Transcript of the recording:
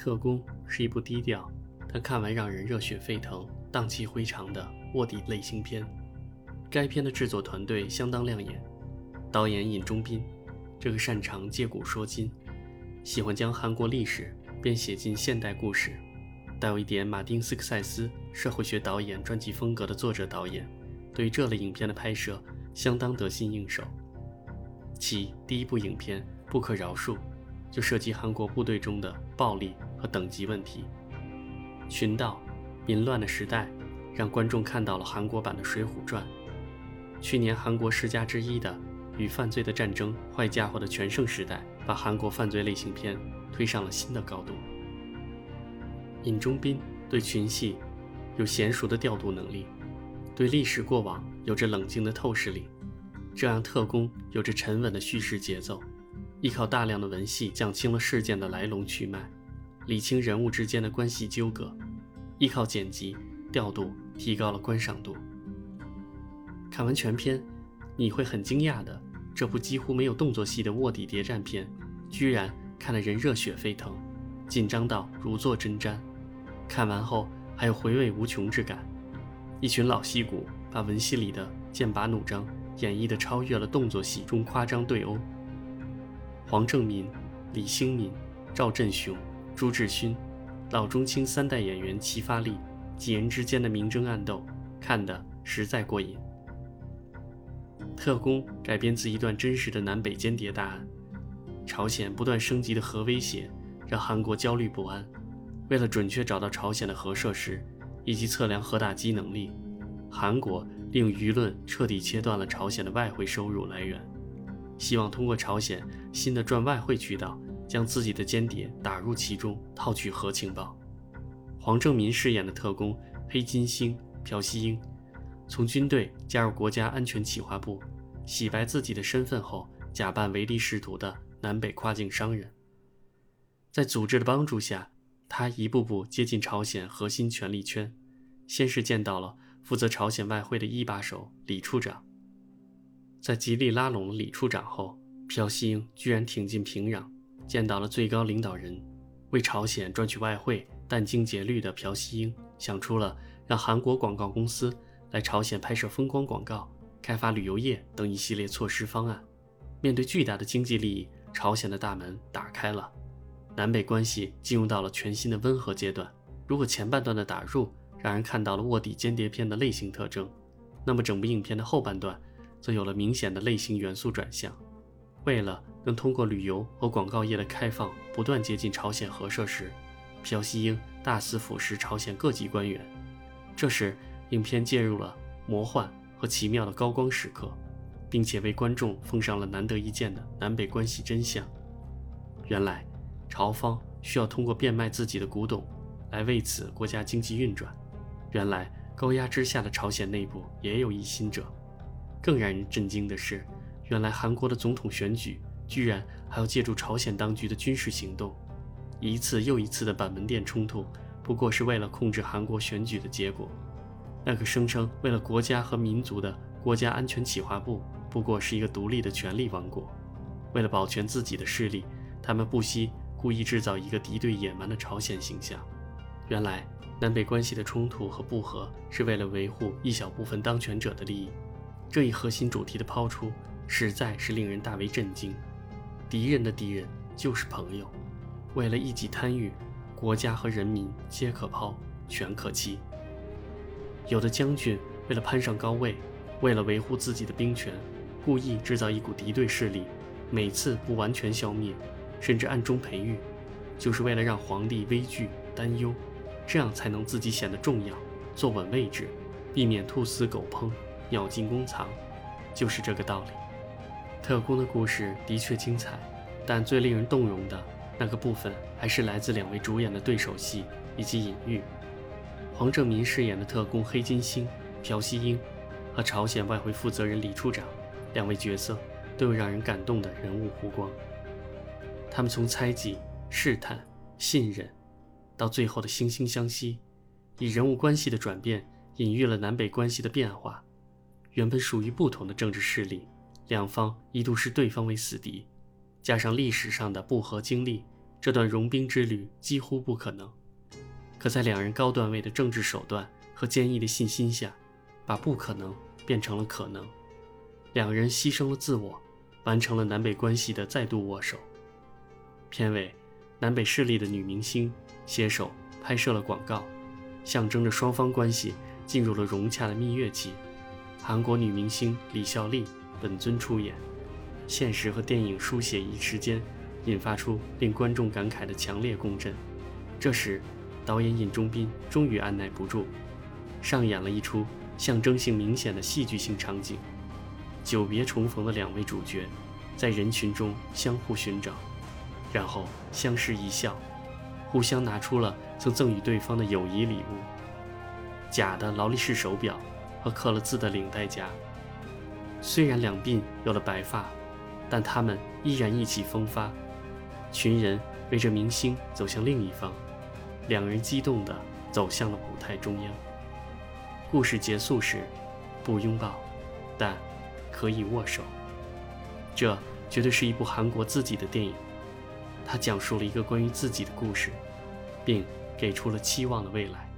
特工是一部低调，但看完让人热血沸腾、荡气回肠的卧底类型片。该片的制作团队相当亮眼，导演尹中斌，这个擅长借古说今，喜欢将韩国历史编写进现代故事，带有一点马丁斯科塞斯社会学导演传记风格的作者导演，对于这类影片的拍摄相当得心应手。其第一部影片《不可饶恕》就涉及韩国部队中的暴力和等级问题。群盗、淫乱的时代，让观众看到了韩国版的《水浒传》。去年韩国十佳之一的《与犯罪的战争：坏家伙的全盛时代》，把韩国犯罪类型片推上了新的高度。尹中斌对群戏有娴熟的调度能力，对历史过往有着冷静的透视力，这让特工有着沉稳的叙事节奏。依靠大量的文戏讲清了事件的来龙去脉，理清人物之间的关系纠葛；依靠剪辑调度提高了观赏度。看完全片，你会很惊讶的，这部几乎没有动作戏的卧底谍战片，居然看得人热血沸腾，紧张到如坐针毡。看完后还有回味无穷之感。一群老戏骨把文戏里的剑拔弩张演绎的超越了动作戏中夸张对殴。黄正民、李星民、赵振雄、朱智勋，老中青三代演员齐发力，几人之间的明争暗斗，看得实在过瘾。特工改编自一段真实的南北间谍大案，朝鲜不断升级的核威胁让韩国焦虑不安。为了准确找到朝鲜的核设施以及测量核打击能力，韩国利用舆论彻底切断了朝鲜的外汇收入来源，希望通过朝鲜新的赚外汇渠道，将自己的间谍打入其中，套取核情报。黄正民饰演的特工黑金星朴熙英。从军队加入国家安全企划部，洗白自己的身份后，假扮唯利是图的南北跨境商人。在组织的帮助下，他一步步接近朝鲜核心权力圈。先是见到了负责朝鲜外汇的一把手李处长，在极力拉拢了李处长后，朴熙英居然挺进平壤，见到了最高领导人。为朝鲜赚取外汇，殚精竭虑的朴熙英想出了让韩国广告公司。来朝鲜拍摄风光广告、开发旅游业等一系列措施方案，面对巨大的经济利益，朝鲜的大门打开了，南北关系进入到了全新的温和阶段。如果前半段的打入让人看到了卧底间谍片的类型特征，那么整部影片的后半段则有了明显的类型元素转向。为了能通过旅游和广告业的开放，不断接近朝鲜核设施，朴熙英大肆腐蚀朝鲜各级官员。这时。影片介入了魔幻和奇妙的高光时刻，并且为观众奉上了难得一见的南北关系真相。原来，朝方需要通过变卖自己的古董来为此国家经济运转。原来，高压之下的朝鲜内部也有异心者。更让人震惊的是，原来韩国的总统选举居然还要借助朝鲜当局的军事行动。一次又一次的板门店冲突，不过是为了控制韩国选举的结果。那个声称为了国家和民族的国家安全企划部，不过是一个独立的权力王国。为了保全自己的势力，他们不惜故意制造一个敌对野蛮的朝鲜形象。原来，南北关系的冲突和不和是为了维护一小部分当权者的利益。这一核心主题的抛出，实在是令人大为震惊。敌人的敌人就是朋友。为了一己贪欲，国家和人民皆可抛，全可弃。有的将军为了攀上高位，为了维护自己的兵权，故意制造一股敌对势力，每次不完全消灭，甚至暗中培育，就是为了让皇帝畏惧担忧，这样才能自己显得重要，坐稳位置，避免兔死狗烹，鸟尽弓藏，就是这个道理。特工的故事的确精彩，但最令人动容的那个部分，还是来自两位主演的对手戏以及隐喻。黄正民饰演的特工黑金星朴熙英，和朝鲜外汇负责人李处长两位角色都有让人感动的人物弧光。他们从猜忌、试探、信任，到最后的惺惺相惜，以人物关系的转变隐喻了南北关系的变化。原本属于不同的政治势力，两方一度视对方为死敌，加上历史上的不和经历，这段融冰之旅几乎不可能。可在两人高段位的政治手段和坚毅的信心下，把不可能变成了可能。两人牺牲了自我，完成了南北关系的再度握手。片尾，南北势力的女明星携手拍摄了广告，象征着双方关系进入了融洽的蜜月期。韩国女明星李孝利本尊出演，现实和电影书写一时间，引发出令观众感慨的强烈共振。这时，导演尹中斌终于按耐不住，上演了一出象征性明显的戏剧性场景：久别重逢的两位主角，在人群中相互寻找。然后相视一笑，互相拿出了曾赠予对方的友谊礼物——假的劳力士手表和刻了字的领带夹。虽然两鬓有了白发，但他们依然意气风发。群人围着明星走向另一方，两人激动地走向了舞台中央。故事结束时，不拥抱，但可以握手。这绝对是一部韩国自己的电影。他讲述了一个关于自己的故事，并给出了期望的未来。